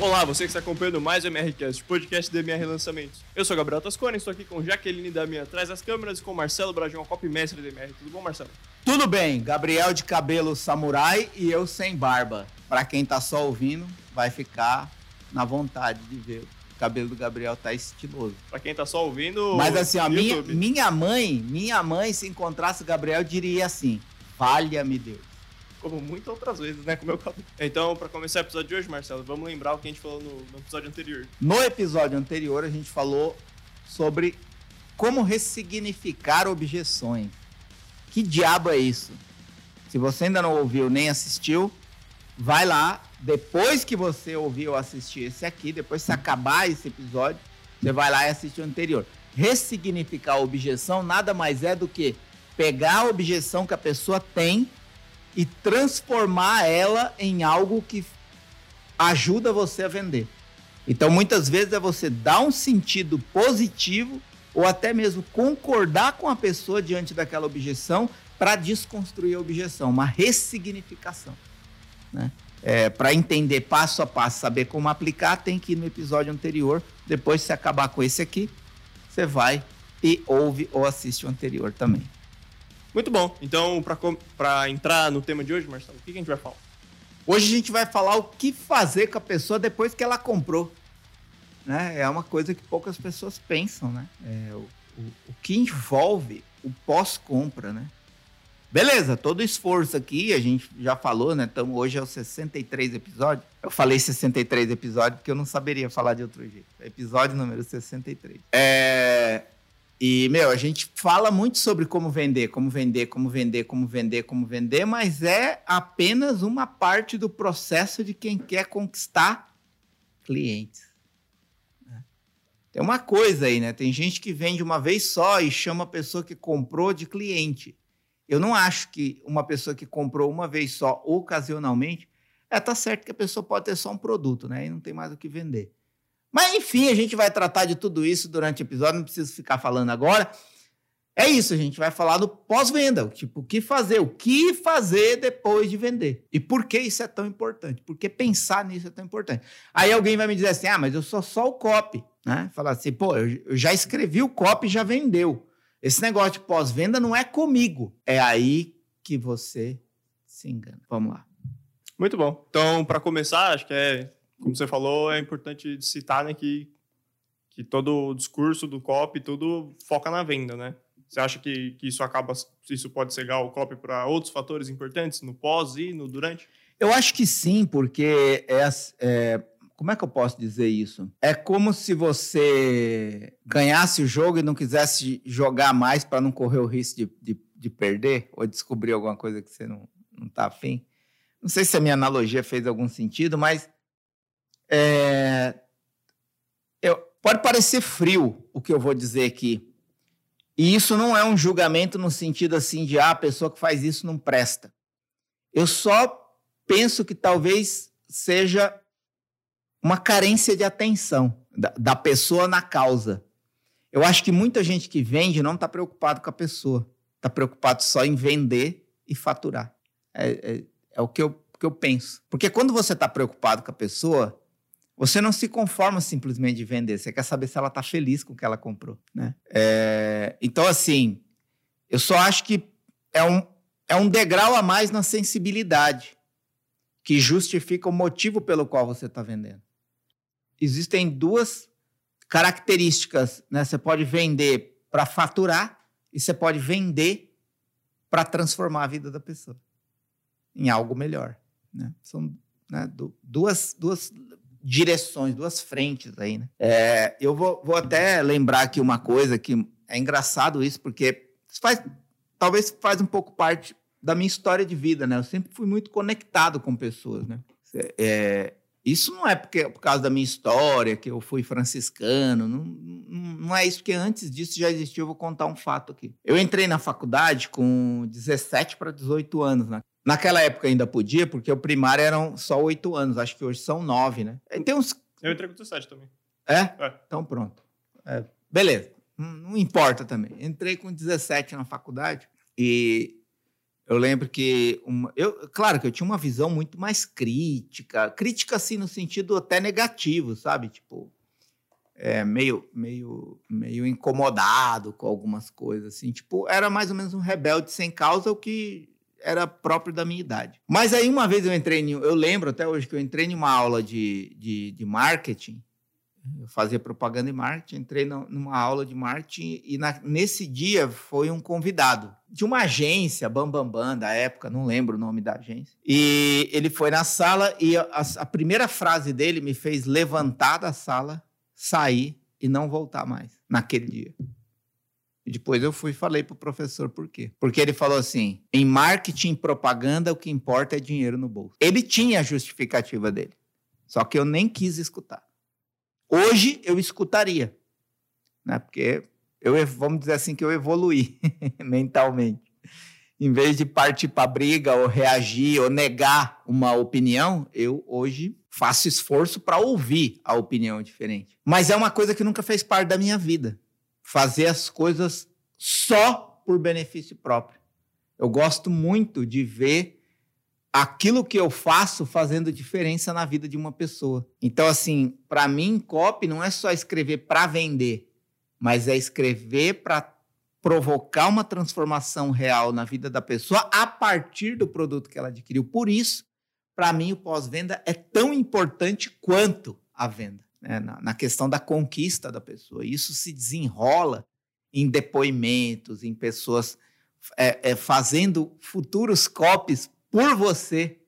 Olá, você que está acompanhando mais o MRCast, podcast do MR Lançamentos. Eu sou Gabriel Tascone, estou aqui com Jaqueline Damian atrás das câmeras e com Marcelo Brajão, copy mestre do MR. Tudo bom, Marcelo? Tudo bem, Gabriel de cabelo samurai e eu sem barba. Para quem tá só ouvindo, vai ficar na vontade de ver. O cabelo do Gabriel tá estiloso. Para quem tá só ouvindo, Mas assim, a minha, minha mãe, minha mãe, se encontrasse o Gabriel, diria assim: valha-me Deus. Como muitas outras vezes, né, com o meu cabelo. Então, para começar o episódio de hoje, Marcelo, vamos lembrar o que a gente falou no, no episódio anterior. No episódio anterior, a gente falou sobre como ressignificar objeções. Que diabo é isso? Se você ainda não ouviu nem assistiu, vai lá. Depois que você ouviu ou assistir esse aqui, depois que acabar esse episódio, você vai lá e assiste o anterior. Ressignificar a objeção nada mais é do que pegar a objeção que a pessoa tem e transformar ela em algo que ajuda você a vender. Então, muitas vezes é você dar um sentido positivo ou até mesmo concordar com a pessoa diante daquela objeção para desconstruir a objeção, uma ressignificação. Né? É, para entender passo a passo, saber como aplicar, tem que ir no episódio anterior. Depois, se acabar com esse aqui, você vai e ouve ou assiste o anterior também. Muito bom. Então, para entrar no tema de hoje, Marcelo, o que, a gente vai falar? Hoje a gente vai falar o que fazer com a pessoa depois que ela comprou. Né? É uma coisa que poucas pessoas pensam, né? É, o, o, o que envolve o pós-compra, né? Beleza, todo esforço aqui, a gente já falou, né? Então hoje é o 63 episódio. Eu falei 63 episódios porque eu não saberia falar de outro jeito. Episódio número 63. É... E, meu, a gente fala muito sobre como vender, como vender, como vender, como vender, como vender, mas é apenas uma parte do processo de quem quer conquistar clientes. né? Tem uma coisa aí, né? Tem gente que vende uma vez só e chama a pessoa que comprou de cliente. Eu não acho que uma pessoa que comprou uma vez só, ocasionalmente, é tá certo que a pessoa pode ter só um produto, né? E não tem mais o que vender. Mas enfim, a gente vai tratar de tudo isso durante o episódio, não preciso ficar falando agora. É isso, a gente vai falar do pós-venda, tipo, o que fazer, o que fazer depois de vender. E por que isso é tão importante? Por que pensar nisso é tão importante? Aí alguém vai me dizer assim: "Ah, mas eu sou só o copy", né? Falar assim: "Pô, eu já escrevi o copy, já vendeu". Esse negócio de pós-venda não é comigo. É aí que você se engana. Vamos lá. Muito bom. Então, para começar, acho que é, como você falou, é importante citar né, que, que todo o discurso do copy, tudo foca na venda, né? Você acha que, que isso acaba, isso pode cegar o copy para outros fatores importantes, no pós e no durante? Eu acho que sim, porque é, é, como é que eu posso dizer isso? É como se você ganhasse o jogo e não quisesse jogar mais para não correr o risco de, de, de, perder ou descobrir alguma coisa que você não, não tá afim. Não sei se a minha analogia fez algum sentido, mas é, eu, pode parecer frio o que eu vou dizer aqui. E isso não é um julgamento no sentido assim de ah, a pessoa que faz isso não presta. Eu só penso que talvez seja uma carência de atenção da, da pessoa na causa. Eu acho que muita gente que vende não está preocupado com a pessoa, está preocupado só em vender e faturar. É, é, é o que eu, que eu penso. Porque quando você está preocupado com a pessoa, você não se conforma simplesmente de vender, você quer saber se ela está feliz com o que ela comprou. Né? É, então, assim, eu só acho que é um, é um degrau a mais na sensibilidade que justifica o motivo pelo qual você está vendendo. Existem duas características, né? Você pode vender para faturar e você pode vender para transformar a vida da pessoa em algo melhor, né? São né, duas, duas direções, duas frentes aí, né? É, eu vou, vou até lembrar aqui uma coisa que é engraçado isso, porque faz, talvez faz um pouco parte da minha história de vida, né? Eu sempre fui muito conectado com pessoas, né? É, isso não é porque, por causa da minha história, que eu fui franciscano, não, não é isso, porque antes disso já existia. Eu vou contar um fato aqui. Eu entrei na faculdade com 17 para 18 anos. Né? Naquela época ainda podia, porque o primário eram só 8 anos, acho que hoje são 9, né? Tem uns... Eu entrei com 17 também. É? É. Então pronto. É, beleza, não, não importa também. Entrei com 17 na faculdade e Eu lembro que. Uma, eu, claro que eu tinha uma visão muito mais crítica. Crítica, assim, no sentido até negativo, sabe? Tipo, é, meio, meio, meio incomodado com algumas coisas, assim. Tipo, era mais ou menos um rebelde sem causa, o que era próprio da minha idade. Mas aí, uma vez eu entrei em. Eu lembro até hoje que eu entrei em uma aula de, de, de marketing eu fazia propaganda e marketing, entrei numa aula de marketing e na, nesse dia foi um convidado de uma agência, Bambambam, Bam Bam, da época, não lembro o nome da agência. E ele foi na sala e a, a primeira frase dele me fez levantar da sala, sair e não voltar mais naquele dia. E depois eu fui e falei para o professor por quê. Porque ele falou assim: em marketing propaganda, o que importa é dinheiro no bolso. Ele tinha a justificativa dele. Só que eu nem quis escutar. Hoje eu escutaria, né? Porque eu vamos dizer assim que eu evoluí mentalmente. Em vez de partir para briga ou reagir ou negar uma opinião, eu hoje faço esforço para ouvir a opinião diferente. Mas é uma coisa que nunca fez parte da minha vida. Fazer as coisas só por benefício próprio. Eu gosto muito de ver aquilo que eu faço fazendo diferença na vida de uma pessoa. Então, assim, para mim, copy não é só escrever para vender, mas é escrever para provocar uma transformação real na vida da pessoa a partir do produto que ela adquiriu. Por isso, para mim, o pós-venda é tão importante quanto a venda, né? na, na questão da conquista da pessoa. Isso se desenrola em depoimentos, em pessoas é, é, fazendo futuros copies por você,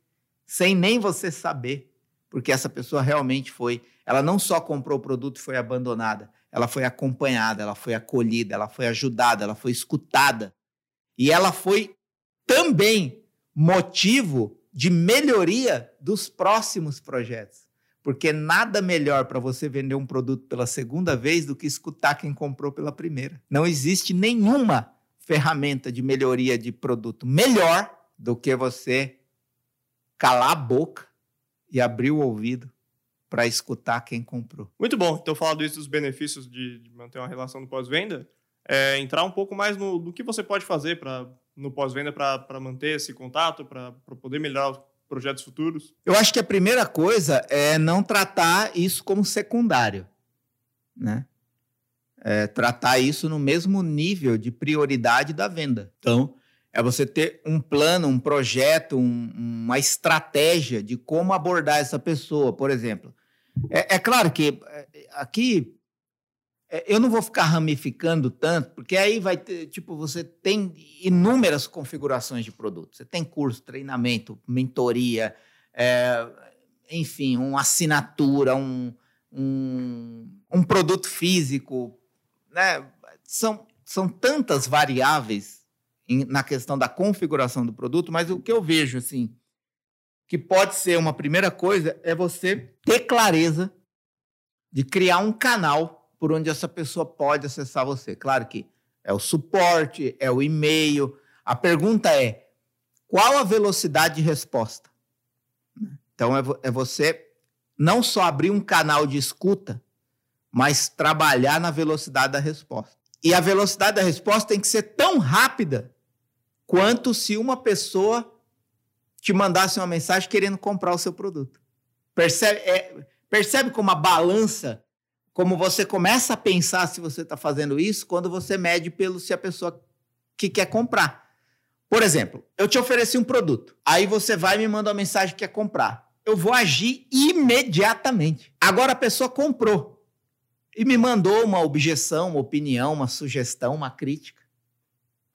sem nem você saber, porque essa pessoa realmente foi. Ela não só comprou o produto e foi abandonada, ela foi acompanhada, ela foi acolhida, ela foi ajudada, ela foi escutada. E ela foi também motivo de melhoria dos próximos projetos. Porque nada melhor para você vender um produto pela segunda vez do que escutar quem comprou pela primeira. Não existe nenhuma ferramenta de melhoria de produto melhor do que você calar a boca e abrir o ouvido para escutar quem comprou. Muito bom. Então, falando isso dos benefícios de, de manter uma relação no pós-venda, é, entrar um pouco mais no, que você pode fazer no pós-venda para manter esse contato, para poder melhorar projetos futuros? Eu acho que a primeira coisa é não tratar isso como secundário, né? É, tratar isso no mesmo nível de prioridade da venda. Então, é você ter um plano, um projeto, um, uma estratégia de como abordar essa pessoa, por exemplo. É, é claro que é, aqui eu não vou ficar ramificando tanto, porque aí vai ter, tipo, você tem inúmeras configurações de produto. Você tem curso, treinamento, mentoria, é, enfim, uma assinatura, um, um, um produto físico, né? São, são tantas variáveis em, na questão da configuração do produto, mas o que eu vejo, assim, que pode ser uma primeira coisa é você ter clareza de criar um canal por onde essa pessoa pode acessar você. Claro que é o suporte, é o e-mail. A pergunta é: qual a velocidade de resposta? Então, é, é você não só abrir um canal de escuta, mas trabalhar na velocidade da resposta. E a velocidade da resposta tem que ser tão rápida quanto se uma pessoa te mandasse uma mensagem querendo comprar o seu produto. Percebe, é, percebe como a balança, como você começa a pensar se você está fazendo isso quando você mede pelo se a pessoa que quer comprar. Por exemplo, eu te ofereci um produto, aí você vai e me manda uma mensagem que quer comprar. Eu vou agir imediatamente. Agora a pessoa comprou e me mandou uma objeção, uma opinião, uma sugestão, uma crítica.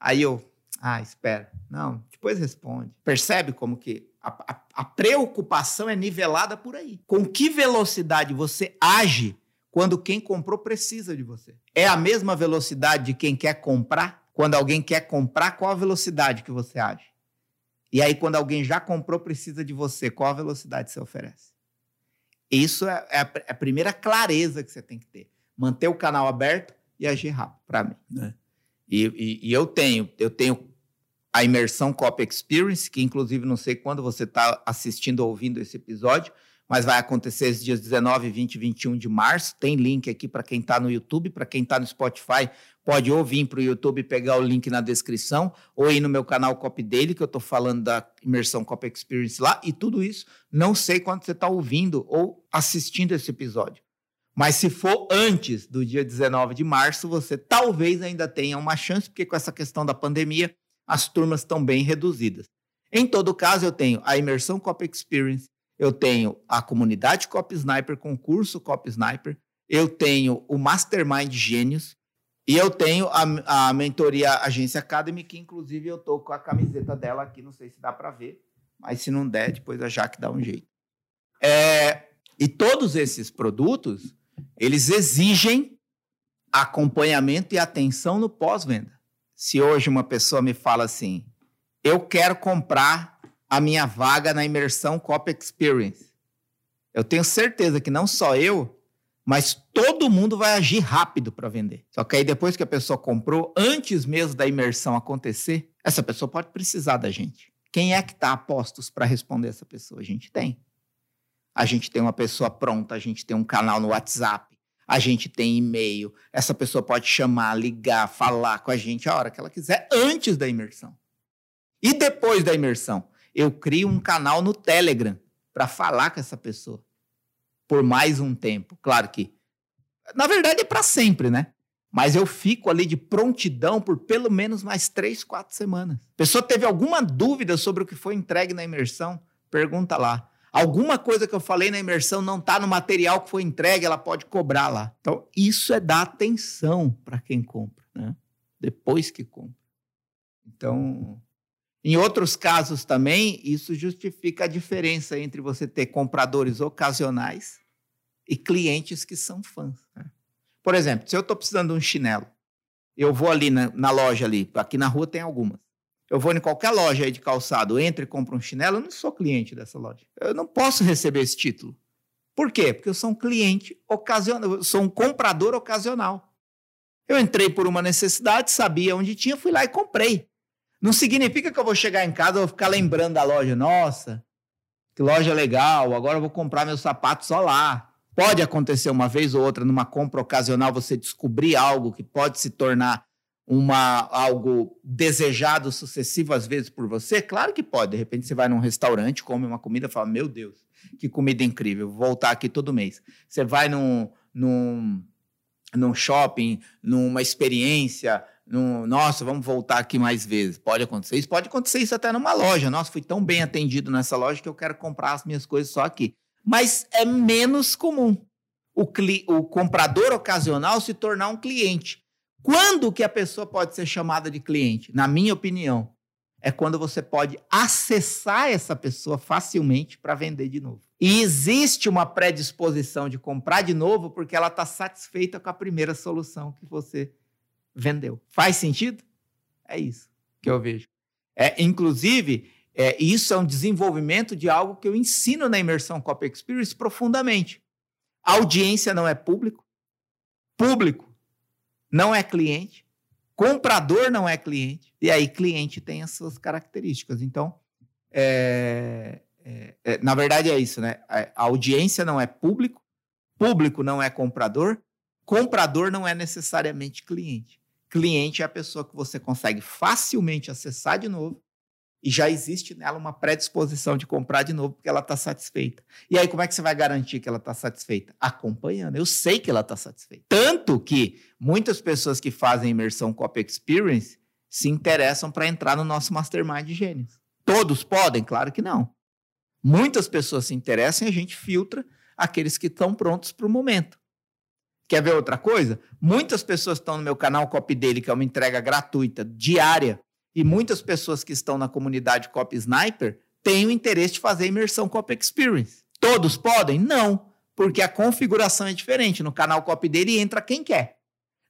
Aí eu, ah, espera. Não, depois responde. Percebe como que a, a, a preocupação é nivelada por aí. Com que velocidade você age quando quem comprou precisa de você? É a mesma velocidade de quem quer comprar? Quando alguém quer comprar, qual a velocidade que você age? E aí, quando alguém já comprou, precisa de você, qual a velocidade você oferece? Isso é, é, a, é a, primeira clareza que você tem que ter. Manter o canal aberto e agir rápido, para mim. Né? E, e, e, eu tenho, eu tenho a imersão Copy Experience, que inclusive não sei quando você está assistindo ou ouvindo esse episódio, mas vai acontecer os dias 19, 20 e 21 de março. Tem link aqui para quem está no YouTube, para quem está no Spotify, pode ou vir para o YouTube pegar o link na descrição, ou ir no meu canal Copy Daily, que eu estou falando da imersão Copy Experience lá, e tudo isso, não sei quando você está ouvindo ou assistindo esse episódio. Mas se for antes do dia 19 de março, você talvez ainda tenha uma chance, porque com essa questão da pandemia, as turmas estão bem reduzidas. Em todo caso, eu tenho a imersão Copy Experience, eu tenho a comunidade Copy Sniper, concurso Copy Sniper, eu tenho o Mastermind Gênios e eu tenho a, a mentoria Agência Academy, que inclusive eu tô com a camiseta dela aqui, não sei se dá para ver, mas se não der, depois a Jaque dá um jeito. É, e todos esses produtos, eles exigem acompanhamento e atenção no pós-venda. Se hoje uma pessoa me fala assim, eu quero comprar a minha vaga na imersão Cop Experience, eu tenho certeza que não só eu, mas todo mundo vai agir rápido para vender. Só que aí depois que a pessoa comprou, antes mesmo da imersão acontecer, essa pessoa pode precisar da gente. Quem é que está a postos para responder essa pessoa? A gente tem a gente tem uma pessoa pronta, a gente tem um canal no WhatsApp, a gente tem e-mail. Essa pessoa pode chamar, ligar, falar com a gente a hora que ela quiser, antes da imersão. E depois da imersão, eu crio um canal no Telegram para falar com essa pessoa por mais um tempo. Claro que, na verdade, é para sempre, né? Mas eu fico ali de prontidão por pelo menos mais três, quatro semanas. Pessoa teve alguma dúvida sobre o que foi entregue na imersão? Pergunta lá. Alguma coisa que eu falei na imersão não está no material que foi entregue, ela pode cobrar lá. Então, isso é dar atenção para quem compra, né? Depois que compra. Então, em outros casos também, isso justifica a diferença entre você ter compradores ocasionais e clientes que são fãs. Né? Por exemplo, se eu estou precisando de um chinelo, eu vou ali na, na loja ali, aqui na rua tem algumas eu vou em qualquer loja aí de calçado, entre e compro um chinelo, eu não sou cliente dessa loja. Eu não posso receber esse título. Por quê? Porque eu sou um cliente ocasional, eu sou um comprador ocasional. Eu entrei por uma necessidade, sabia onde tinha, fui lá e comprei. Não significa que eu vou chegar em casa e vou ficar lembrando da loja. Nossa, que loja legal, agora eu vou comprar meu sapato só lá. Pode acontecer uma vez ou outra, numa compra ocasional, você descobrir algo que pode se tornar uma algo desejado sucessivo às vezes por você? Claro que pode. De repente você vai num restaurante, come uma comida e fala: Meu Deus, que comida incrível, vou voltar aqui todo mês. Você vai num, num, num shopping, numa experiência, num, nossa, vamos voltar aqui mais vezes. Pode acontecer isso, pode acontecer isso até numa loja. Nossa, fui tão bem atendido nessa loja que eu quero comprar as minhas coisas só aqui. Mas é menos comum o, o comprador ocasional se tornar um cliente. Quando que a pessoa pode ser chamada de cliente? Na minha opinião, é quando você pode acessar essa pessoa facilmente para vender de novo. E existe uma predisposição de comprar de novo porque ela está satisfeita com a primeira solução que você vendeu. Faz sentido? É isso que eu vejo. É, inclusive, é, isso é um desenvolvimento de algo que eu ensino na imersão Copy Experience profundamente. A audiência não é público. Público não é cliente, comprador não é cliente, e aí cliente tem as suas características. Então, é, é, é, na verdade é isso, né? A audiência não é público, público não é comprador, comprador não é necessariamente cliente. Cliente é a pessoa que você consegue facilmente acessar de novo e já existe nela uma predisposição de comprar de novo porque ela está satisfeita. E aí, como é que você vai garantir que ela está satisfeita? Acompanhando. Eu sei que ela está satisfeita. Tanto que muitas pessoas que fazem imersão Copy Experience se interessam para entrar no nosso Mastermind de Gênios. Todos podem? Claro que não. Muitas pessoas se interessam e a gente filtra aqueles que estão prontos para o momento. Quer ver outra coisa? Muitas pessoas estão no meu canal Copy Dele, que é uma entrega gratuita, diária, e muitas pessoas que estão na comunidade Copy Sniper têm o interesse de fazer imersão Copy Experience. Todos podem? Não, porque a configuração é diferente. No canal Copy dele entra quem quer.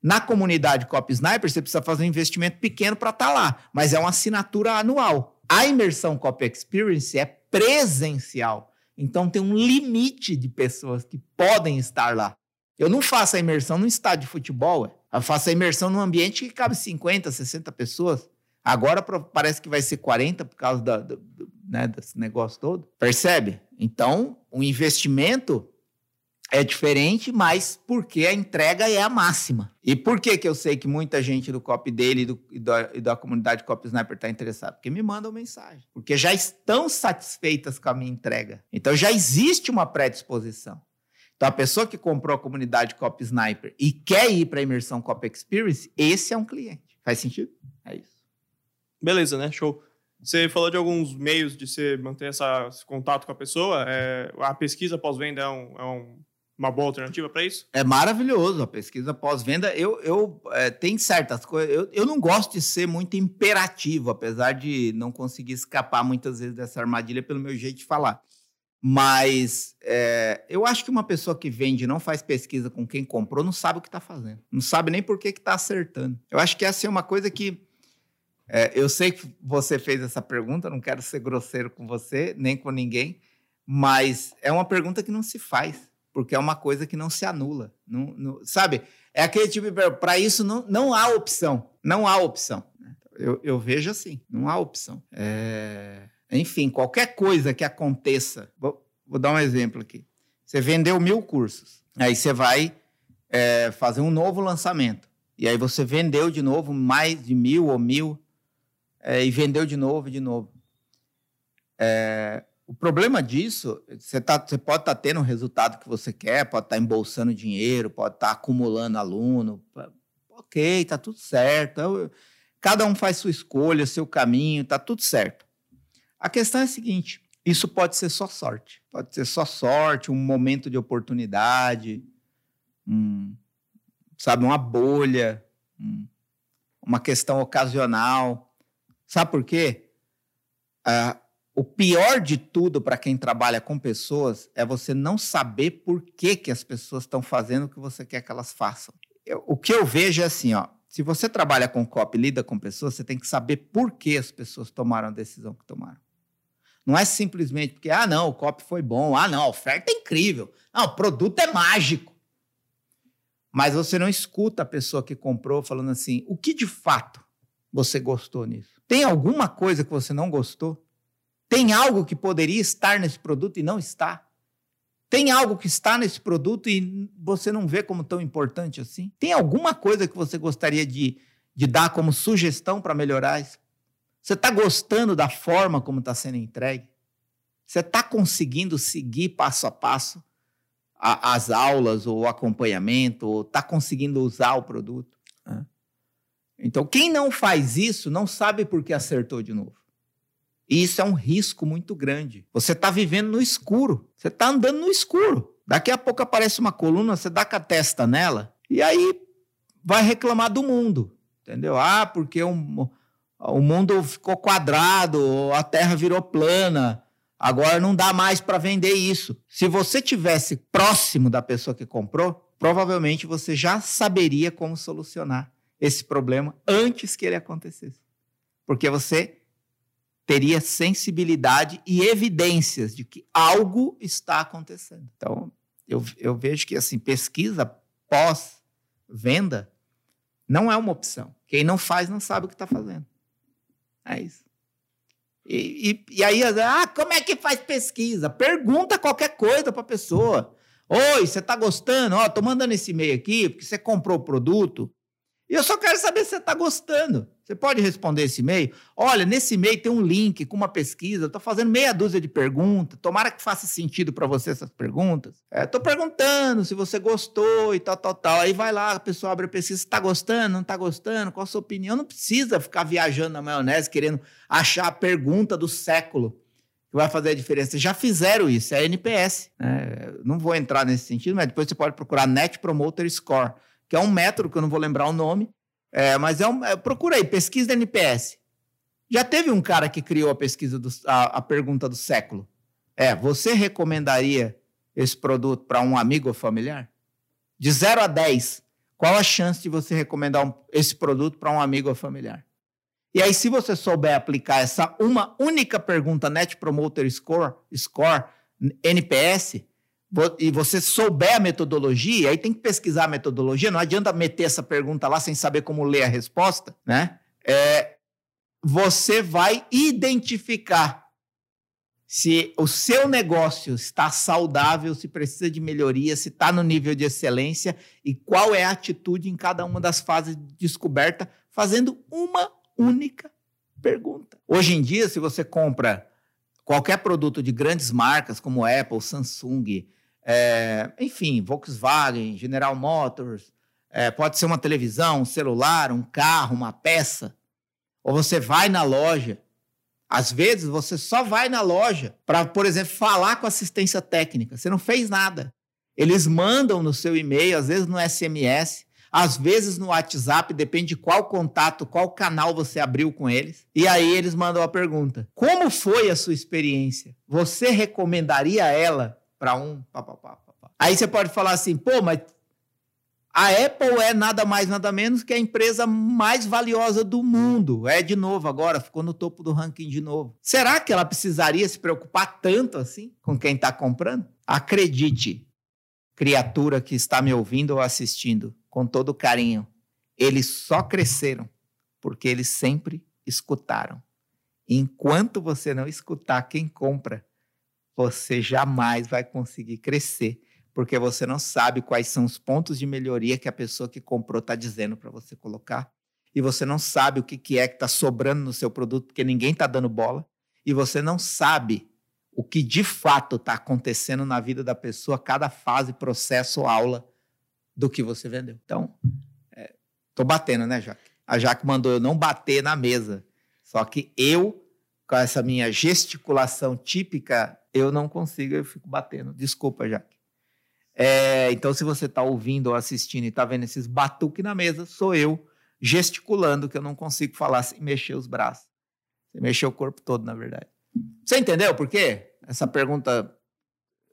Na comunidade Copy Sniper, você precisa fazer um investimento pequeno para estar tá lá, mas é uma assinatura anual. A imersão Copy Experience é presencial. Então tem um limite de pessoas que podem estar lá. Eu não faço a imersão no estádio de futebol, eu faço a imersão num ambiente que cabe 50, 60 pessoas. Agora parece que vai ser 40 por causa da, da, né, desse negócio todo. Percebe? Então, o investimento é diferente, mas porque a entrega é a máxima. E por que, que eu sei que muita gente do copy dele e, do, e, da, e da comunidade Copy Sniper está interessada? Porque me mandam mensagem. Porque já estão satisfeitas com a minha entrega. Então já existe uma predisposição. Então a pessoa que comprou a comunidade Copy Sniper e quer ir para a imersão Copy Experience, esse é um cliente. Faz sentido? É isso. Beleza, né? Show. Você falou de alguns meios de você manter essa, esse contato com a pessoa. É, a pesquisa pós-venda é, um, é um, uma boa alternativa para isso? É maravilhoso a pesquisa pós-venda. Eu, eu é, tem certas coisas. Eu, eu não gosto de ser muito imperativo, apesar de não conseguir escapar muitas vezes dessa armadilha pelo meu jeito de falar. Mas é, eu acho que uma pessoa que vende e não faz pesquisa com quem comprou não sabe o que está fazendo. Não sabe nem por que está acertando. Eu acho que essa é uma coisa que é, eu sei que você fez essa pergunta, não quero ser grosseiro com você, nem com ninguém, mas é uma pergunta que não se faz, porque é uma coisa que não se anula. Não, não sabe? É aquele tipo de. Para isso não, não há opção. Não há opção. Né? Eu, eu vejo assim, não há opção. É... Enfim, qualquer coisa que aconteça. Vou, vou, dar um exemplo aqui. Você vendeu mil cursos, aí você vai é, fazer um novo lançamento. E aí você vendeu de novo mais de mil ou mil é, e vendeu de novo e de novo. É, o problema disso, você, tá, você pode estar tá tendo o resultado que você quer, pode estar tá embolsando dinheiro, pode estar tá acumulando aluno. Ok, está tudo certo. Cada um faz sua escolha, seu caminho, está tudo certo. A questão é a seguinte: isso pode ser só sorte. Pode ser só sorte, um momento de oportunidade, um, sabe, uma bolha, um, uma questão ocasional. Sabe por quê? Ah, o pior de tudo para quem trabalha com pessoas é você não saber por que, que as pessoas estão fazendo o que você quer que elas façam. Eu, o que eu vejo é assim, ó, se você trabalha com copy, lida com pessoas, você tem que saber por que as pessoas tomaram a decisão que tomaram. Não é simplesmente porque, ah, não, o copy foi bom, ah, não, a oferta é incrível, não, o produto é mágico. Mas você não escuta a pessoa que comprou falando assim, o que de fato você gostou nisso? Tem alguma coisa que você não gostou? Tem algo que poderia estar nesse produto e não está? Tem algo que está nesse produto e você não vê como tão importante assim? Tem alguma coisa que você gostaria de, de dar como sugestão para melhorar isso? Você está gostando da forma como está sendo entregue? Você está conseguindo seguir passo a passo a, as aulas ou o acompanhamento? Ou está conseguindo usar o produto? Então, quem não faz isso não sabe por que acertou de novo. E isso é um risco muito grande. Você está vivendo no escuro. Você está andando no escuro. Daqui a pouco aparece uma coluna, você dá com a testa nela, e aí vai reclamar do mundo. Entendeu? Ah, porque o, o mundo ficou quadrado, a terra virou plana. Agora não dá mais para vender isso. Se você tivesse próximo da pessoa que comprou, provavelmente você já saberia como solucionar esse problema antes que ele acontecesse. Porque você teria sensibilidade e evidências de que algo está acontecendo. Então, eu, eu vejo que assim, pesquisa pós-venda não é uma opção. Quem não faz não sabe o que está fazendo. É isso. E, e, e, aí, ah, como é que faz pesquisa? Pergunta qualquer coisa para a pessoa. Oi, você está gostando? Tô mandando esse e-mail aqui porque você comprou o produto. E eu só quero saber se você está gostando. Você pode responder esse e-mail? Olha, nesse e-mail tem um link com uma pesquisa. Estou fazendo meia dúzia de perguntas. Tomara que faça sentido para você essas perguntas. Estou é, perguntando se você gostou e tal, tal, tal. Aí vai lá, a pessoa abre a pesquisa. Está gostando? Não está gostando? Qual a sua opinião? Não precisa ficar viajando na maionese querendo achar a pergunta do século que vai fazer a diferença. Já fizeram isso, é NPS. É, não vou entrar nesse sentido, mas depois você pode procurar Net Promoter Score que é um método que eu não vou lembrar o nome, é, mas é um, é, procura aí, pesquisa da NPS. Já teve um cara que criou a pesquisa, do, a, a pergunta do século. É, você recomendaria esse produto para um amigo ou familiar? De 0 a 10, qual a chance de você recomendar um, esse produto para um amigo ou familiar? E aí, se você souber aplicar essa uma única pergunta Net Promoter Score, Score NPS, e você souber a metodologia, aí tem que pesquisar a metodologia, não adianta meter essa pergunta lá sem saber como ler a resposta, né? É, você vai identificar se o seu negócio está saudável, se precisa de melhoria, se está no nível de excelência e qual é a atitude em cada uma das fases de descoberta, fazendo uma única pergunta. Hoje em dia, se você compra qualquer produto de grandes marcas como Apple, Samsung, é, enfim, Volkswagen, General Motors, é, pode ser uma televisão, um celular, um carro, uma peça, ou você vai na loja às vezes você só vai na loja para, por exemplo, falar com assistência técnica. Você não fez nada. Eles mandam no seu e-mail, às vezes no SMS, às vezes no WhatsApp, depende de qual contato, qual canal você abriu com eles. E aí eles mandam a pergunta: Como foi a sua experiência? Você recomendaria ela para um? Aí você pode falar assim: pô, mas a Apple é nada mais, nada menos que a empresa mais valiosa do mundo. É de novo agora, ficou no topo do ranking de novo. Será que ela precisaria se preocupar tanto assim com quem está comprando? Acredite, criatura que está me ouvindo ou assistindo, com todo carinho, eles só cresceram porque eles sempre escutaram. Enquanto você não escutar quem compra, você jamais vai conseguir crescer porque você não sabe quais são os pontos de melhoria que a pessoa que comprou está dizendo para você colocar. E você não sabe o que, é que está sobrando no seu produto, porque ninguém está dando bola. E você não sabe o que de fato está acontecendo na vida da pessoa, cada fase, processo, aula do que você vendeu. Então, estou é, batendo, né, Jaque? A Jaque mandou eu não bater na mesa. Só que eu, com essa minha gesticulação típica, eu não consigo, eu fico batendo. Desculpa, Jaque. É, então, se você está ouvindo ou assistindo e está vendo esses batuques na mesa, sou eu gesticulando, que eu não consigo falar sem mexer os braços. Sem mexer o corpo todo, na verdade. Você entendeu por quê? Essa pergunta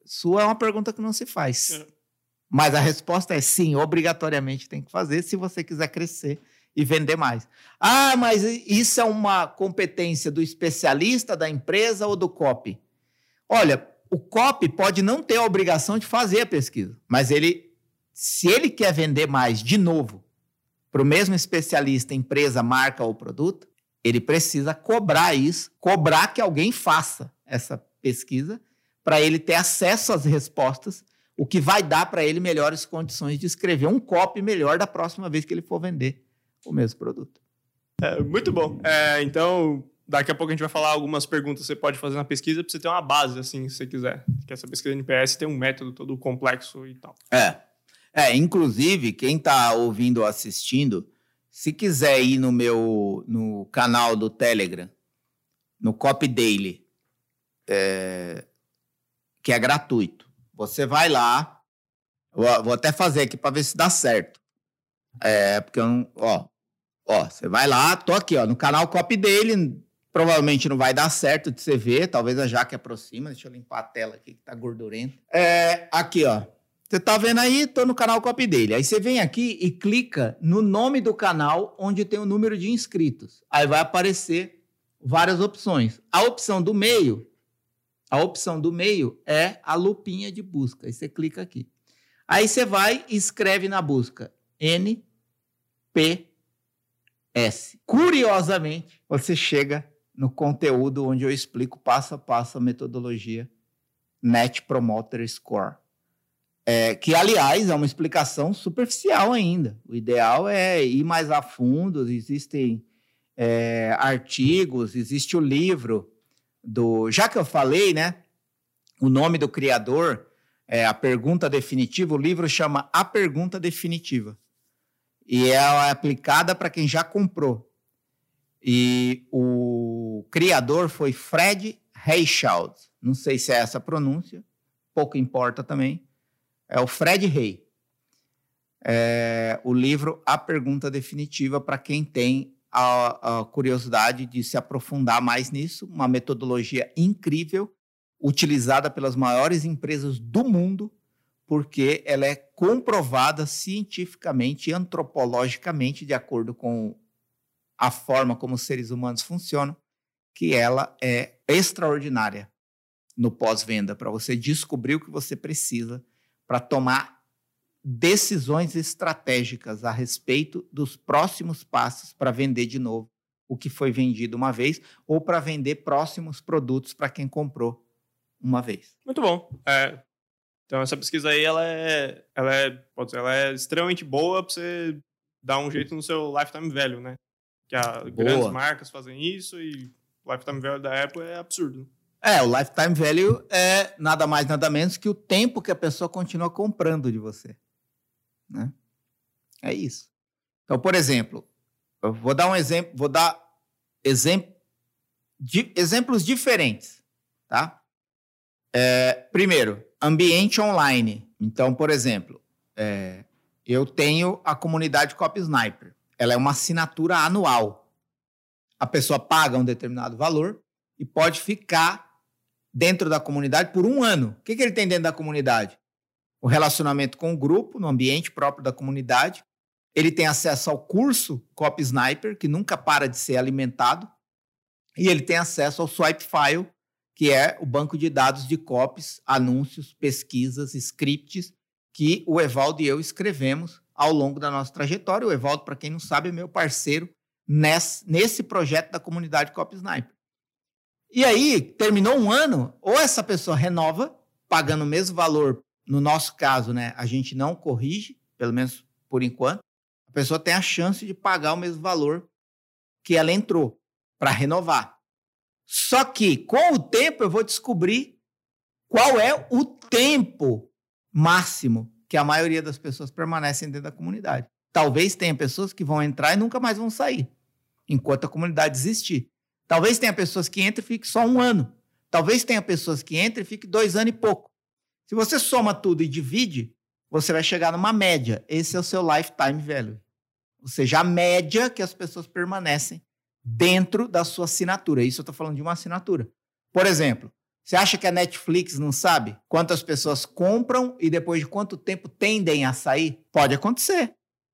sua é uma pergunta que não se faz. É. Mas a resposta é sim, obrigatoriamente tem que fazer se você quiser crescer e vender mais. Ah, mas isso é uma competência do especialista, da empresa ou do copy? Olha, o COP pode não ter a obrigação de fazer a pesquisa, mas ele, se ele quer vender mais de novo para o mesmo especialista, empresa, marca ou produto, ele precisa cobrar isso, cobrar que alguém faça essa pesquisa para ele ter acesso às respostas, o que vai dar para ele melhores condições de escrever um copy melhor da próxima vez que ele for vender o mesmo produto. É, muito bom. É, então, Daqui a pouco a gente vai falar algumas perguntas que você pode fazer na pesquisa para você ter uma base, assim, se você quiser. Que essa pesquisa NPS tem um método todo complexo e tal. É. É, inclusive, quem está ouvindo ou assistindo, se quiser ir no meu no canal do Telegram, no Copy Daily, é, que é gratuito, você vai lá. Vou, vou até fazer aqui para ver se dá certo. É, porque eu não. Ó, ó, você vai lá, tô aqui, ó, no canal Copy Daily Provavelmente não vai dar certo de você ver, talvez a Jaque aproxima. Deixa eu limpar a tela aqui que tá gordurenta. É, aqui, ó. Você tá vendo aí? Tô no canal Copy dele. Aí você vem aqui e clica no nome do canal onde tem o número de inscritos. Aí vai aparecer várias opções. A opção do meio, a opção do meio é a lupinha de busca. Aí você clica aqui. Aí você vai e escreve na busca N P S. Curiosamente, você chega no conteúdo onde eu explico passo a passo a metodologia Net Promoter Score. É, que, aliás, é uma explicação superficial ainda. O ideal é ir mais a fundo. Existem é, artigos, existe o livro do. Já que eu falei, né? O nome do criador é a pergunta definitiva. O livro chama A Pergunta Definitiva. E é aplicada para quem já comprou. E o criador foi Fred Reichald. Não sei se é essa a pronúncia, pouco importa também. É o Fred Rey. É o livro A Pergunta Definitiva para quem tem a, a curiosidade de se aprofundar mais nisso. Uma metodologia incrível, utilizada pelas maiores empresas do mundo, porque ela é comprovada cientificamente e antropologicamente, de acordo com a forma como os seres humanos funcionam, que ela é extraordinária no pós-venda, para você descobrir o que você precisa para tomar decisões estratégicas a respeito dos próximos passos para vender de novo o que foi vendido uma vez ou para vender próximos produtos para quem comprou uma vez. Muito bom. É, então essa pesquisa aí, ela é, ela é, pode dizer, ela é extremamente boa para você dar um jeito no seu lifetime value, né? Que a grandes marcas fazem isso e o lifetime value da Apple é absurdo. É, o lifetime value é nada mais, nada menos que o tempo que a pessoa continua comprando de você. Né? É isso. Então, por exemplo, eu vou dar um exemplo, vou dar exemplo, de, exemplos diferentes, tá? É, primeiro, ambiente online. Então, por exemplo, é, eu tenho a comunidade Copy Sniper. Ela é uma assinatura anual. A pessoa paga um determinado valor e pode ficar dentro da comunidade por um ano. O que, que ele tem dentro da comunidade? O relacionamento com o grupo, no ambiente próprio da comunidade. Ele tem acesso ao curso Copy Sniper, que nunca para de ser alimentado. E ele tem acesso ao Swipe File, que é o banco de dados de copies, anúncios, pesquisas, scripts que o Evaldo e eu escrevemos ao longo da nossa trajetória. O Evaldo, para quem não sabe, é meu parceiro nesse, nesse projeto da comunidade Copy Sniper. E aí, terminou um ano, ou essa pessoa renova, pagando o mesmo valor, no nosso caso, né, a gente não corrige, pelo menos por enquanto, a pessoa tem a chance de pagar o mesmo valor que ela entrou para renovar. Só que, com o tempo, eu vou descobrir qual é o tempo máximo que a maioria das pessoas permanecem dentro da comunidade. Talvez tenha pessoas que vão entrar e nunca mais vão sair, enquanto a comunidade existir. Talvez tenha pessoas que entrem e fiquem só um ano. Talvez tenha pessoas que entrem e fiquem dois anos e pouco. Se você soma tudo e divide, você vai chegar numa média. Esse é o seu lifetime value. Ou seja, a média que as pessoas permanecem dentro da sua assinatura. Isso eu estou falando de uma assinatura. Por exemplo, você acha que a Netflix não sabe quantas pessoas compram e depois de quanto tempo tendem a sair? Pode acontecer.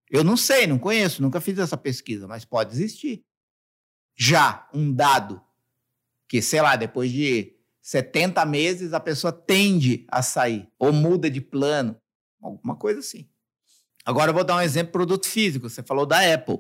Eu não sei, não conheço, nunca fiz essa pesquisa, mas pode existir já um dado que, sei lá, depois de 70 meses a pessoa tende a sair ou muda de plano, alguma coisa assim. Agora eu vou dar um exemplo produto físico. Você falou da Apple.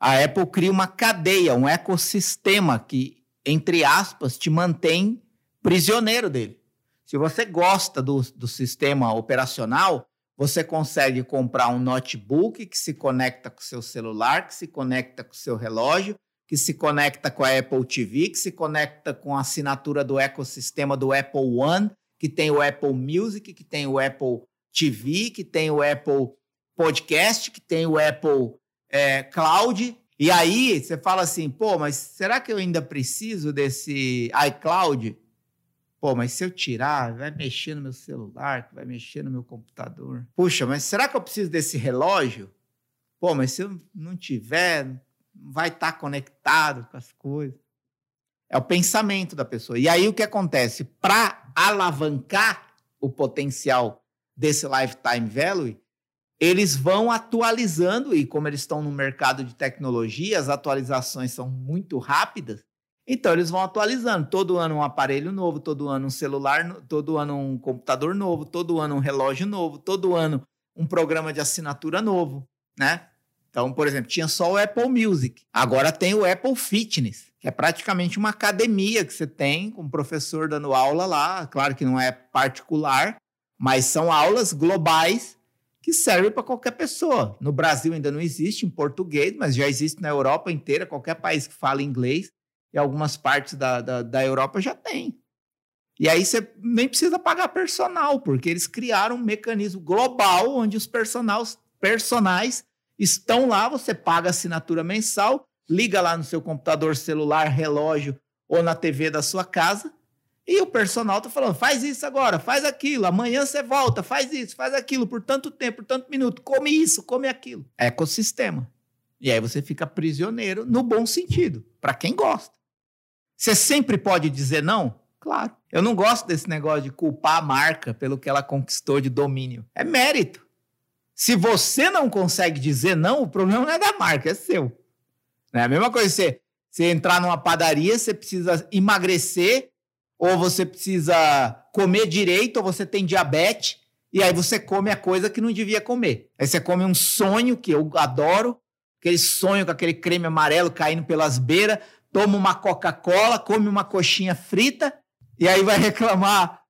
A Apple cria uma cadeia, um ecossistema que, entre aspas, te mantém prisioneiro dele. Se você gosta do, do sistema operacional, você consegue comprar um notebook que se conecta com seu celular, que se conecta com seu relógio, que se conecta com a Apple TV, que se conecta com a assinatura do ecossistema do Apple One, que tem o Apple Music, que tem o Apple TV, que tem o Apple Podcast, que tem o Apple é, Cloud. E aí você fala assim, pô, mas será que eu ainda preciso desse iCloud? Pô, mas se eu tirar, vai mexer no meu celular, vai mexer no meu computador. Puxa, mas será que eu preciso desse relógio? Pô, mas se eu não tiver, vai estar tá conectado com as coisas. É o pensamento da pessoa. E aí o que acontece? Para alavancar o potencial desse lifetime value, eles vão atualizando, e como eles estão no mercado de tecnologia, as atualizações são muito rápidas, então eles vão atualizando. Todo ano um aparelho novo, todo ano um celular, todo ano um computador novo, todo ano um relógio novo, todo ano um programa de assinatura novo, né? Então, por exemplo, tinha só o Apple Music. Agora tem o Apple Fitness, que é praticamente uma academia que você tem com um professor dando aula lá. Claro que não é particular, mas são aulas globais que servem para qualquer pessoa. No Brasil ainda não existe em português, mas já existe na Europa inteira, qualquer país que fala inglês, e algumas partes da, da, da Europa já tem. E aí você nem precisa pagar personal, porque eles criaram um mecanismo global onde os personagens, personagens estão lá, você paga assinatura mensal, liga lá no seu computador celular, relógio ou na TV da sua casa, e o personal está falando: faz isso agora, faz aquilo, amanhã você volta, faz isso, faz aquilo, por tanto tempo, por tanto minuto, come isso, come aquilo. É ecossistema. E aí você fica prisioneiro no bom sentido, para quem gosta. Você sempre pode dizer não? Claro. Eu não gosto desse negócio de culpar a marca pelo que ela conquistou de domínio. É mérito. Se você não consegue dizer não, o problema não é da marca, é seu. É a mesma coisa você, você entrar numa padaria, você precisa emagrecer, ou você precisa comer direito, ou você tem diabetes, e aí você come a coisa que não devia comer. Aí você come um sonho, que eu adoro, aquele sonho com aquele creme amarelo caindo pelas beiras, toma uma Coca-Cola, come uma coxinha frita, E aí vai reclamar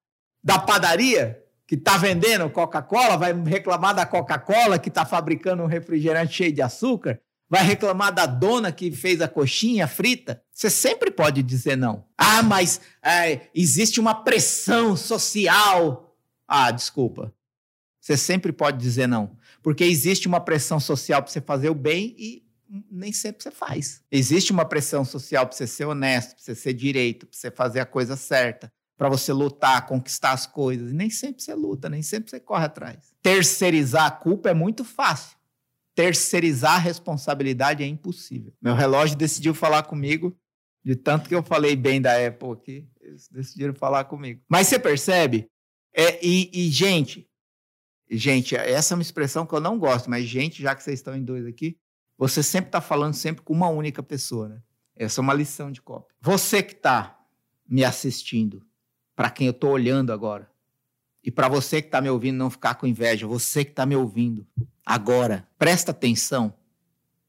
da padaria que está vendendo Coca-Cola, vai reclamar da Coca-Cola que está fabricando um refrigerante cheio de açúcar, vai reclamar da dona que fez a coxinha frita. Você sempre pode dizer não. Ah, mas é, existe uma pressão social. Ah, desculpa. Você sempre pode dizer não. Porque existe uma pressão social para você fazer o bem e nem sempre você faz. Existe uma pressão social para você ser honesto, para você ser direito, para você fazer a coisa certa, para você lutar, conquistar as coisas. E nem sempre você luta, nem sempre você corre atrás. Terceirizar a culpa é muito fácil. Terceirizar a responsabilidade é impossível. Meu relógio decidiu falar comigo, de tanto que eu falei bem da Apple aqui, eles decidiram falar comigo. Mas você percebe? É, e, e, gente, gente, essa é uma expressão que eu não gosto, mas gente, já que vocês estão em dois aqui, você sempre está falando sempre com uma única pessoa, né? Essa é uma lição de cópia. Você que está me assistindo, para quem eu estou olhando agora, e para você que está me ouvindo não ficar com inveja, você que está me ouvindo agora, presta atenção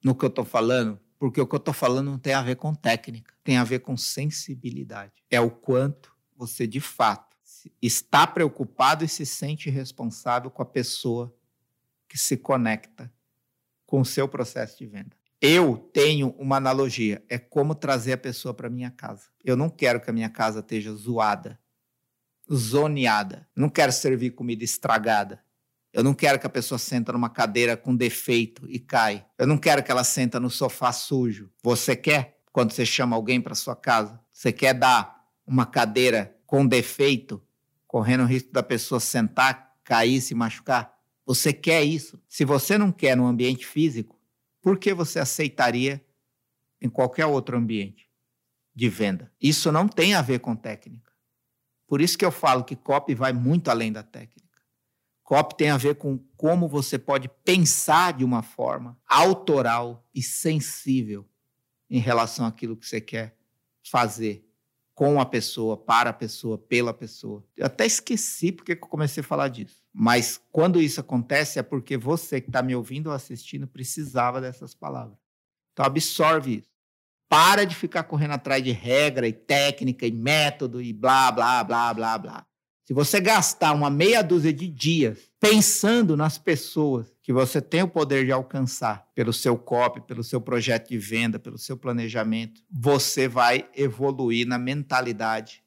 no que eu estou falando, porque o que eu estou falando não tem a ver com técnica, tem a ver com sensibilidade. É o quanto você de fato está preocupado e se sente responsável com a pessoa que se conecta com o seu processo de venda. Eu tenho uma analogia, é como trazer a pessoa para minha casa. Eu não quero que a minha casa esteja zoada, zoneada. Não quero servir comida estragada. Eu não quero que a pessoa senta numa cadeira com defeito e cai. Eu não quero que ela senta no sofá sujo. Você quer? Quando você chama alguém para sua casa, você quer dar uma cadeira com defeito, correndo o risco da pessoa sentar, cair, se machucar? Você quer isso? Se você não quer no ambiente físico, por que você aceitaria em qualquer outro ambiente de venda? Isso não tem a ver com técnica. Por isso que eu falo que copy vai muito além da técnica. Copy tem a ver com como você pode pensar de uma forma autoral e sensível em relação àquilo que você quer fazer com a pessoa, para a pessoa, pela pessoa. Eu até esqueci porque eu comecei a falar disso. Mas quando isso acontece é porque você que está me ouvindo ou assistindo precisava dessas palavras. Então absorve isso. Para de ficar correndo atrás de regra e técnica e método e blá, blá, blá, blá, blá. Se você gastar uma meia dúzia de dias pensando nas pessoas que você tem o poder de alcançar pelo seu copy, pelo seu projeto de venda, pelo seu planejamento, você vai evoluir na mentalidade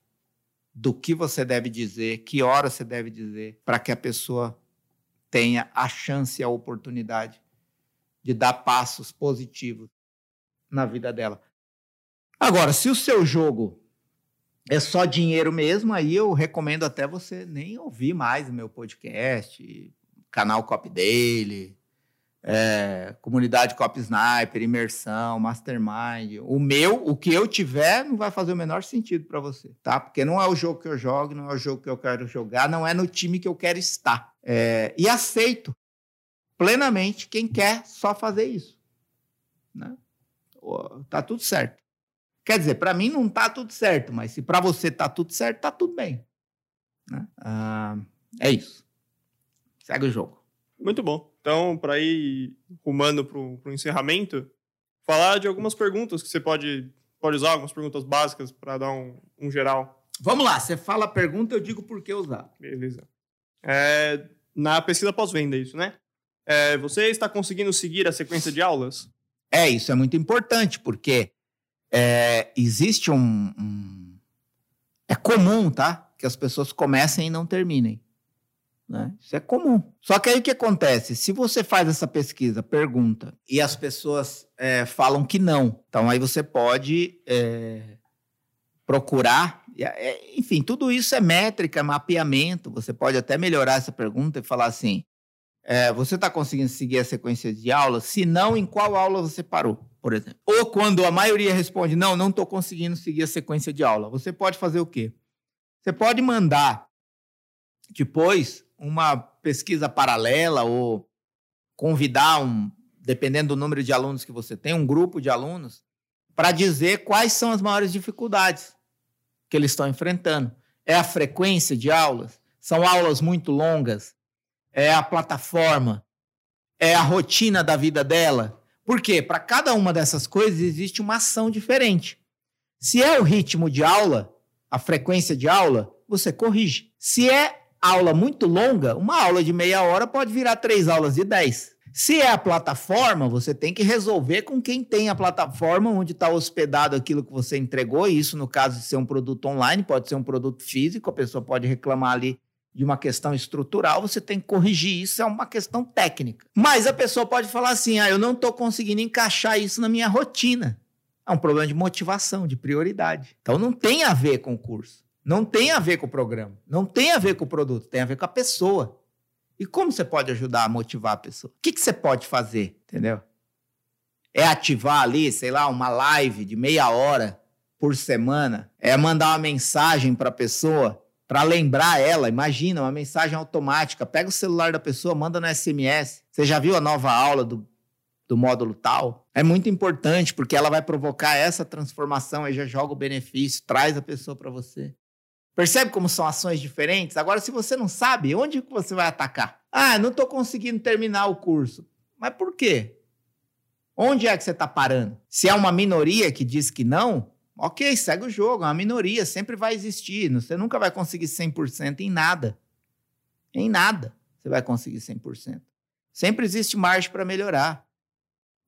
do que você deve dizer, que hora você deve dizer, para que a pessoa tenha a chance e a oportunidade de dar passos positivos na vida dela. Agora, se o seu jogo é só dinheiro mesmo, aí eu recomendo até você nem ouvir mais meu podcast, canal Cop dele, é, comunidade Cop Sniper, imersão, mastermind. O meu, o que eu tiver, não vai fazer o menor sentido para você, tá? Porque não é o jogo que eu jogo, não é o jogo que eu quero jogar, não é no time que eu quero estar. É, e aceito plenamente quem quer só fazer isso. Né? Tá tudo certo. Quer dizer, para mim não tá tudo certo, mas se para você tá tudo certo, tá tudo bem. Né? Ah, é isso. Segue o jogo. Muito bom. Então, para ir rumando para o encerramento, falar de algumas perguntas que você pode, pode usar, algumas perguntas básicas para dar um, um, geral. Vamos lá, você fala a pergunta, eu digo por que usar. Beleza. É, na pesquisa pós-venda, isso, né? É, você está conseguindo seguir a sequência de aulas? É, isso é muito importante, porque é, existe um, um. É comum, tá? Que as pessoas comecem e não terminem. Né? Isso é comum. Só que aí o que acontece? Se você faz essa pesquisa, pergunta, e as pessoas é, falam que não, então aí você pode é, procurar. É, enfim, tudo isso é métrica, é mapeamento. Você pode até melhorar essa pergunta e falar assim: é, você está conseguindo seguir a sequência de aulas? Se não, em qual aula você parou, por exemplo? Ou quando a maioria responde: não, não estou conseguindo seguir a sequência de aula, você pode fazer o quê? Você pode mandar depois uma pesquisa paralela ou convidar um, dependendo do número de alunos que você tem, um grupo de alunos, para dizer quais são as maiores dificuldades que eles estão enfrentando. É a frequência de aulas? São aulas muito longas? É a plataforma? É a rotina da vida dela? Por quê? Para cada uma dessas coisas existe uma ação diferente. Se é o ritmo de aula, a frequência de aula, você corrige. Se é aula muito longa, uma aula de meia hora pode virar três aulas de dez. Se é a plataforma, você tem que resolver com quem tem a plataforma onde está hospedado aquilo que você entregou. Isso, no caso de ser um produto online, pode ser um produto físico, a pessoa pode reclamar ali de uma questão estrutural, você tem que corrigir isso, é uma questão técnica. Mas a pessoa pode falar assim: ah, eu não estou conseguindo encaixar isso na minha rotina. É um problema de motivação, de prioridade. Então não tem a ver com o curso, não tem a ver com o programa, não tem a ver com o produto, tem a ver com a pessoa. E como você pode ajudar a motivar a pessoa? O que, que você pode fazer, entendeu? É ativar ali, sei lá, uma live de meia hora por semana? É mandar uma mensagem para a pessoa para lembrar ela. Imagina, uma mensagem automática. Pega o celular da pessoa, manda no SMS. Você já viu a nova aula do, do módulo tal? É muito importante, porque ela vai provocar essa transformação e já joga o benefício, traz a pessoa para você. Percebe como são ações diferentes? Agora, se você não sabe, onde que você vai atacar? Ah, não estou conseguindo terminar o curso. Mas por quê? Onde é que você está parando? Se é uma minoria que diz que não, Ok, segue o jogo, é uma minoria, sempre vai existir. Você nunca vai conseguir 100% em nada. Em nada você vai conseguir 100%. Sempre existe margem para melhorar.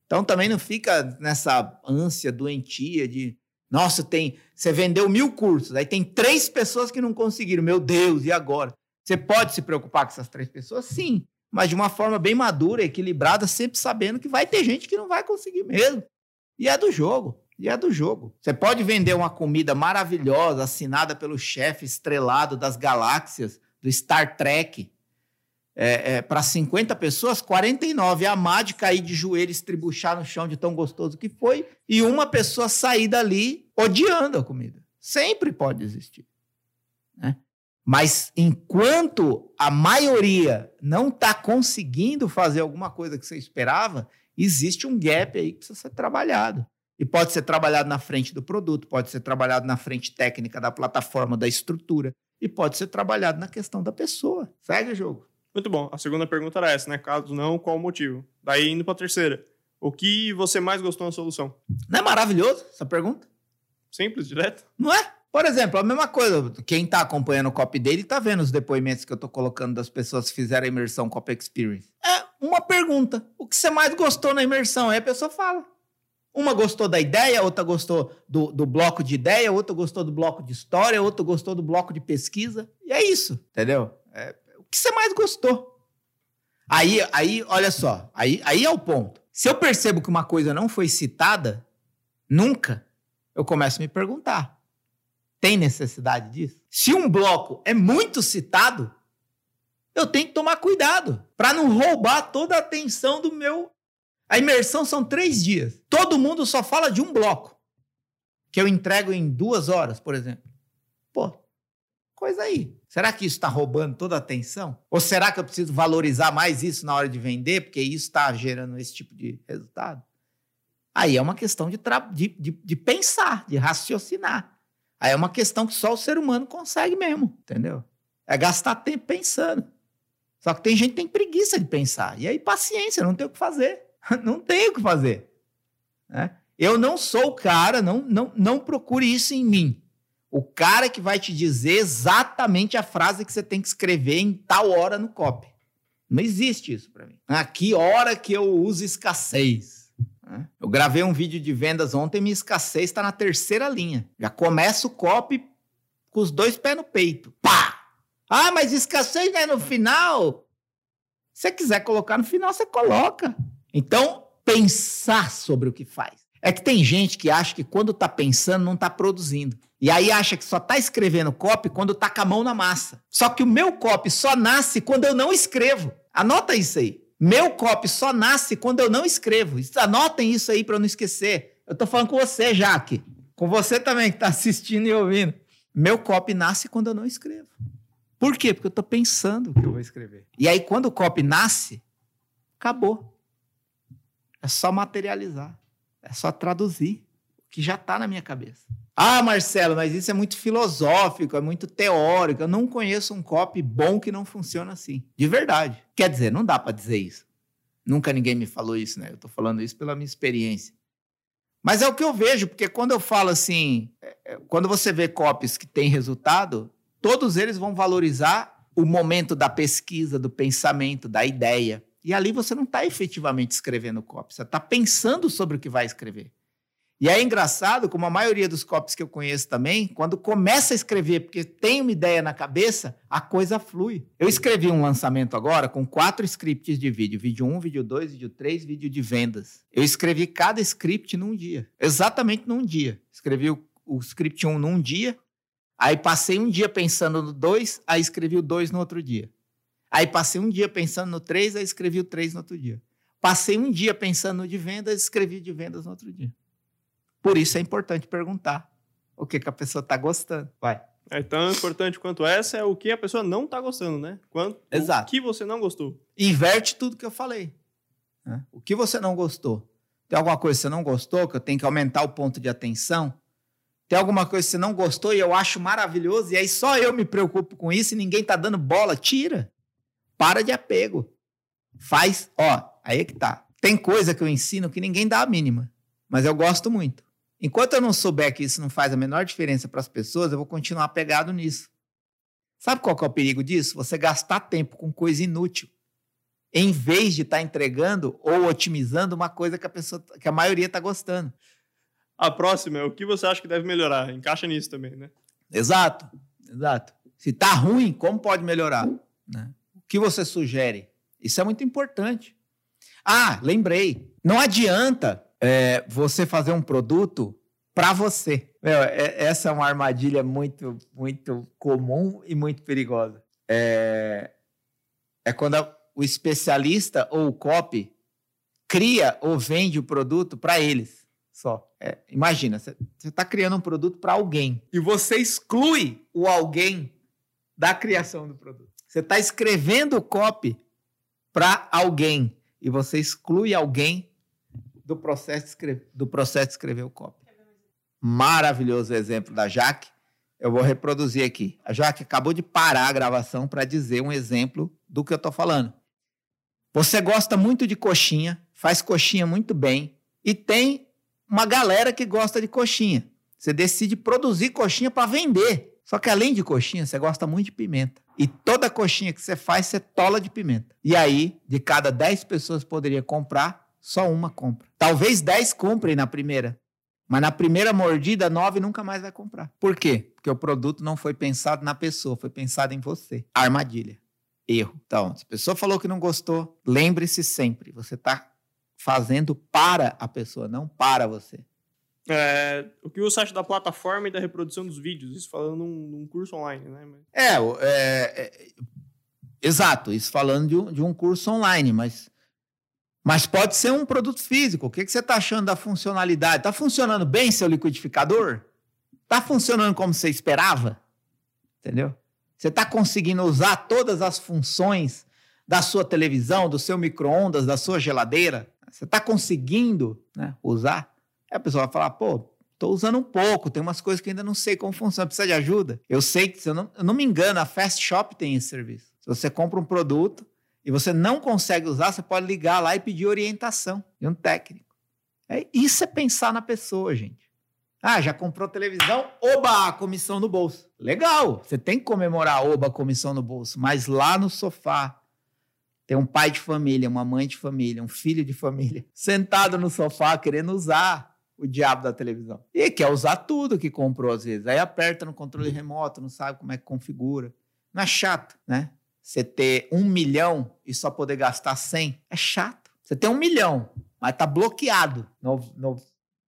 Então também não fica nessa ânsia doentia de, nossa, tem, você vendeu mil cursos, aí tem três pessoas que não conseguiram, meu Deus, e agora? Você pode se preocupar com essas três pessoas? Sim, mas de uma forma bem madura, equilibrada, sempre sabendo que vai ter gente que não vai conseguir mesmo. E é do jogo. E é do jogo. Você pode vender uma comida maravilhosa, assinada pelo chefe estrelado das galáxias, do Star Trek, é, é, para 50 pessoas, 49 amar de cair de joelho, estribuchar no chão de tão gostoso que foi, e uma pessoa sair dali odiando a comida. Sempre pode existir. Né? Mas enquanto a maioria não está conseguindo fazer alguma coisa que você esperava, existe um gap aí que precisa ser trabalhado. E pode ser trabalhado na frente do produto, pode ser trabalhado na frente técnica da plataforma, da estrutura, e pode ser trabalhado na questão da pessoa. Segue o jogo. Muito bom. A segunda pergunta era essa, né? Caso não, qual o motivo? Daí indo para a terceira. O que você mais gostou na solução? Não é maravilhoso essa pergunta? Simples, direto? Não é? Por exemplo, a mesma coisa. Quem está acompanhando o copy dele está vendo os depoimentos que eu estou colocando das pessoas que fizeram a imersão Copy Experience. É uma pergunta. O que você mais gostou na imersão? Aí a pessoa fala. Uma gostou da ideia, outra gostou do, do bloco de ideia, outra gostou do bloco de história, outra gostou do bloco de pesquisa. E é isso, entendeu? É, o que você mais gostou? Aí, aí, olha só, aí, aí é o ponto. Se eu percebo que uma coisa não foi citada, nunca, eu começo a me perguntar: tem necessidade disso? Se um bloco é muito citado, eu tenho que tomar cuidado para não roubar toda a atenção do meu a imersão são três dias. Todo mundo só fala de um bloco, que eu entrego em duas horas, por exemplo. Pô, coisa aí. Será que isso está roubando toda a atenção? Ou será que eu preciso valorizar mais isso na hora de vender, porque isso está gerando esse tipo de resultado? Aí é uma questão de, de, de, de pensar, de raciocinar. Aí é uma questão que só o ser humano consegue mesmo, entendeu? É gastar tempo pensando. Só que tem gente que tem preguiça de pensar. E aí, paciência, não tem o que fazer. não tem o que fazer. Né? Eu não sou o cara, não, não, não procure isso em mim. O cara que vai te dizer exatamente a frase que você tem que escrever em tal hora no copy. Não existe isso para mim. Aqui, hora que eu uso escassez. Né? Eu gravei um vídeo de vendas ontem, minha escassez está na terceira linha. Já começa o copy com os dois pés no peito. Pá! Ah, mas escassez não é no final? Se você quiser colocar no final, você coloca. Então, pensar sobre o que faz. É que tem gente que acha que quando está pensando, não está produzindo. E aí acha que só está escrevendo copy quando está com a mão na massa. Só que o meu copy só nasce quando eu não escrevo. Anota isso aí. Meu copy só nasce quando eu não escrevo. Anotem isso aí para não esquecer. Eu estou falando com você, Jaque. Com você também que está assistindo e ouvindo. Meu copy nasce quando eu não escrevo. Por quê? Porque eu estou pensando o que eu vou escrever. E aí, quando o copy nasce, acabou. É só materializar. É só traduzir o que já está na minha cabeça. Ah, Marcelo, mas isso é muito filosófico, é muito teórico. Eu não conheço um copy bom que não funciona assim. De verdade. Quer dizer, não dá para dizer isso. Nunca ninguém me falou isso, né? Eu estou falando isso pela minha experiência. Mas é o que eu vejo, porque quando eu falo assim, é, é, quando você vê copies que têm resultado, todos eles vão valorizar o momento da pesquisa, do pensamento, da ideia. E ali você não está efetivamente escrevendo copy, você está pensando sobre o que vai escrever. E é engraçado, como a maioria dos copies que eu conheço também, quando começa a escrever, porque tem uma ideia na cabeça, a coisa flui. Eu escrevi um lançamento agora com quatro scripts de vídeo: vídeo 1, vídeo 2, vídeo 3, vídeo de vendas. Eu escrevi cada script num dia, exatamente num dia. Escrevi o, o script 1 num dia, aí passei um dia pensando no 2, aí escrevi o 2 no outro dia. Aí passei um dia pensando no 3, aí escrevi o 3 no outro dia. Passei um dia pensando no de vendas, escrevi de vendas no outro dia. Por isso é importante perguntar o que, que a pessoa está gostando. Vai. É tão importante quanto essa é o que a pessoa não está gostando, né? Quanto, Exato. O que você não gostou. Inverte tudo que eu falei. Né? O que você não gostou? Tem alguma coisa que você não gostou, que eu tenho que aumentar o ponto de atenção? Tem alguma coisa que você não gostou e eu acho maravilhoso, e aí só eu me preocupo com isso e ninguém está dando bola? Tira. Para de apego. Faz, ó, aí é que tá. Tem coisa que eu ensino que ninguém dá a mínima, mas eu gosto muito. Enquanto eu não souber que isso não faz a menor diferença para as pessoas, eu vou continuar pegado nisso. Sabe qual é o perigo disso? Você gastar tempo com coisa inútil, em vez de estar tá entregando ou otimizando uma coisa que a pessoa, que a maioria está gostando. A próxima é o que você acha que deve melhorar. Encaixa nisso também, né? Exato, exato. Se está ruim, como pode melhorar? Né? Que você sugere? Isso é muito importante. Ah, lembrei. Não adianta é, você fazer um produto para você. Meu, é, essa é uma armadilha muito, muito comum e muito perigosa. É, é quando a, o especialista ou o copy cria ou vende o produto para eles só. É, imagina, você está criando um produto para alguém e você exclui o alguém da criação do produto. Você está escrevendo o copy para alguém e você exclui alguém do processo de escrever, do processo de escrever o copy. Maravilhoso exemplo da Jaque. Eu vou reproduzir aqui. A Jaque acabou de parar a gravação para dizer um exemplo do que eu estou falando. Você gosta muito de coxinha, faz coxinha muito bem e tem uma galera que gosta de coxinha. Você decide produzir coxinha para vender. Só que além de coxinha, você gosta muito de pimenta. E toda coxinha que você faz, você tola de pimenta. E aí, de cada 10 pessoas poderia comprar, só uma compra. Talvez 10 comprem na primeira, mas na primeira mordida, 9 nunca mais vai comprar. Por quê? Porque o produto não foi pensado na pessoa, foi pensado em você. Armadilha. Erro. Então, se a pessoa falou que não gostou, lembre-se sempre, você está fazendo para a pessoa, não para você. É, o que você acha da plataforma e da reprodução dos vídeos? Isso falando num, num curso online, né? É, é, é, exato, isso falando de um, de um curso online, mas mas pode ser um produto físico. O que, que você está achando da funcionalidade? Está funcionando bem seu liquidificador? Está funcionando como você esperava? Entendeu? Você está conseguindo usar todas as funções da sua televisão, do seu micro-ondas, da sua geladeira? Você está conseguindo né, usar? A pessoa vai falar, pô, estou usando um pouco, tem umas coisas que ainda não sei como funciona, precisa de ajuda? Eu sei que, se eu não, eu não me engano, a Fast Shop tem esse serviço. Se você compra um produto, e você não consegue usar, você pode ligar lá e pedir orientação de um técnico. É, isso é pensar na pessoa, gente. Ah, já comprou televisão? Oba, comissão no bolso. Legal, você tem que comemorar oba, comissão no bolso, mas lá no sofá tem um pai de família, uma mãe de família, um filho de família, sentado no sofá querendo usar o diabo da televisão. E quer usar tudo que comprou às vezes. Aí aperta no controle remoto, não sabe como é que configura. Não é chato, né? Você ter um milhão e só poder gastar 100 é chato. Você tem um milhão, mas tá bloqueado. No, no,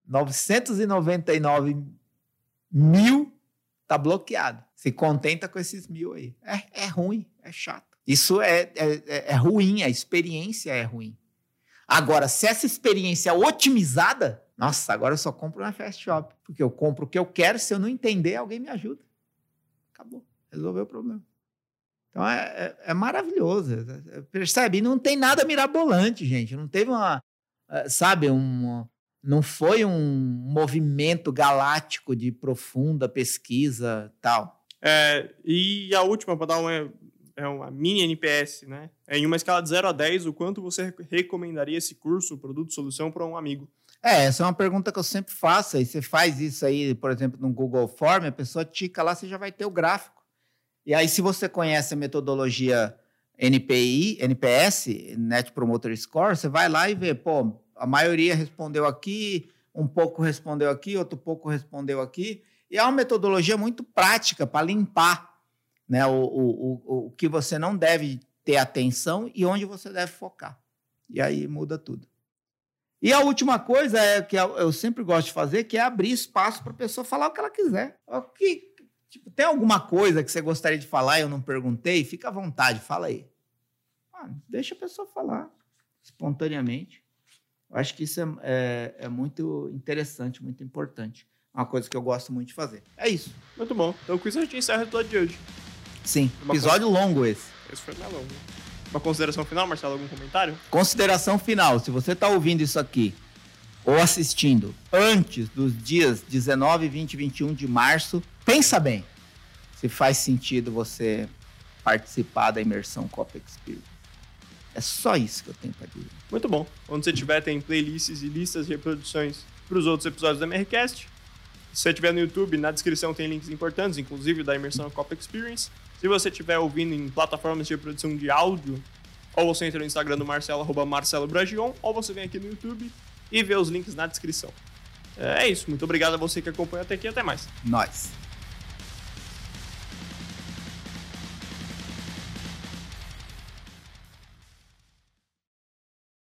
999 mil tá bloqueado. Se contenta com esses mil aí. É, é ruim, é chato. Isso é, é, é, é ruim, a experiência é ruim. Agora, se essa experiência é otimizada, nossa, agora eu só compro na Fast Shop. Porque eu compro o que eu quero, se eu não entender, alguém me ajuda. Acabou. Resolveu o problema. Então é, é, é maravilhoso. É, é, percebe? E não tem nada mirabolante, gente. Não teve uma. É, sabe, um. Não foi um movimento galáctico de profunda pesquisa tal. É, e a última, para dar uma, é uma mini NPS, né? É em uma escala de 0 a 10, o quanto você recomendaria esse curso, produto, solução para um amigo? É, essa é uma pergunta que eu sempre faço. E você faz isso aí, por exemplo, no Google Form, a pessoa tica lá, você já vai ter o gráfico. E aí, se você conhece a metodologia NPI, NPS, Net Promoter Score, você vai lá e vê, pô, a maioria respondeu aqui, um pouco respondeu aqui, outro pouco respondeu aqui. E é uma metodologia muito prática para limpar né, o, o, o, o que você não deve ter atenção e onde você deve focar. E aí muda tudo. E a última coisa é que eu sempre gosto de fazer, que é abrir espaço para a pessoa falar o que ela quiser. O que, tipo, tem alguma coisa que você gostaria de falar e eu não perguntei? Fica à vontade, fala aí. Ah, deixa a pessoa falar espontaneamente. Eu acho que isso é, é, é muito interessante, muito importante. Uma coisa que eu gosto muito de fazer. É isso. Muito bom. Então com isso a gente encerra o episódio de hoje. Sim, Uma episódio longo esse. Esse foi mais longo. Uma consideração final, Marcelo? Algum comentário? Consideração final. Se você está ouvindo isso aqui ou assistindo antes dos dias 19, 20 e 21 de março, pensa bem se faz sentido você participar da imersão Copa Experience. É só isso que eu tenho para dizer. Muito bom. Onde você tiver, tem playlists e listas de reproduções para os outros episódios da MRCast. Se você estiver no YouTube, na descrição tem links importantes, inclusive da imersão Copa Experience. Se você estiver ouvindo em plataformas de reprodução de áudio, ou você entra no Instagram do Marcelo, arroba Marcelo Bragion, ou você vem aqui no YouTube e vê os links na descrição. É isso. Muito obrigado a você que acompanha até aqui. Até mais. Nós.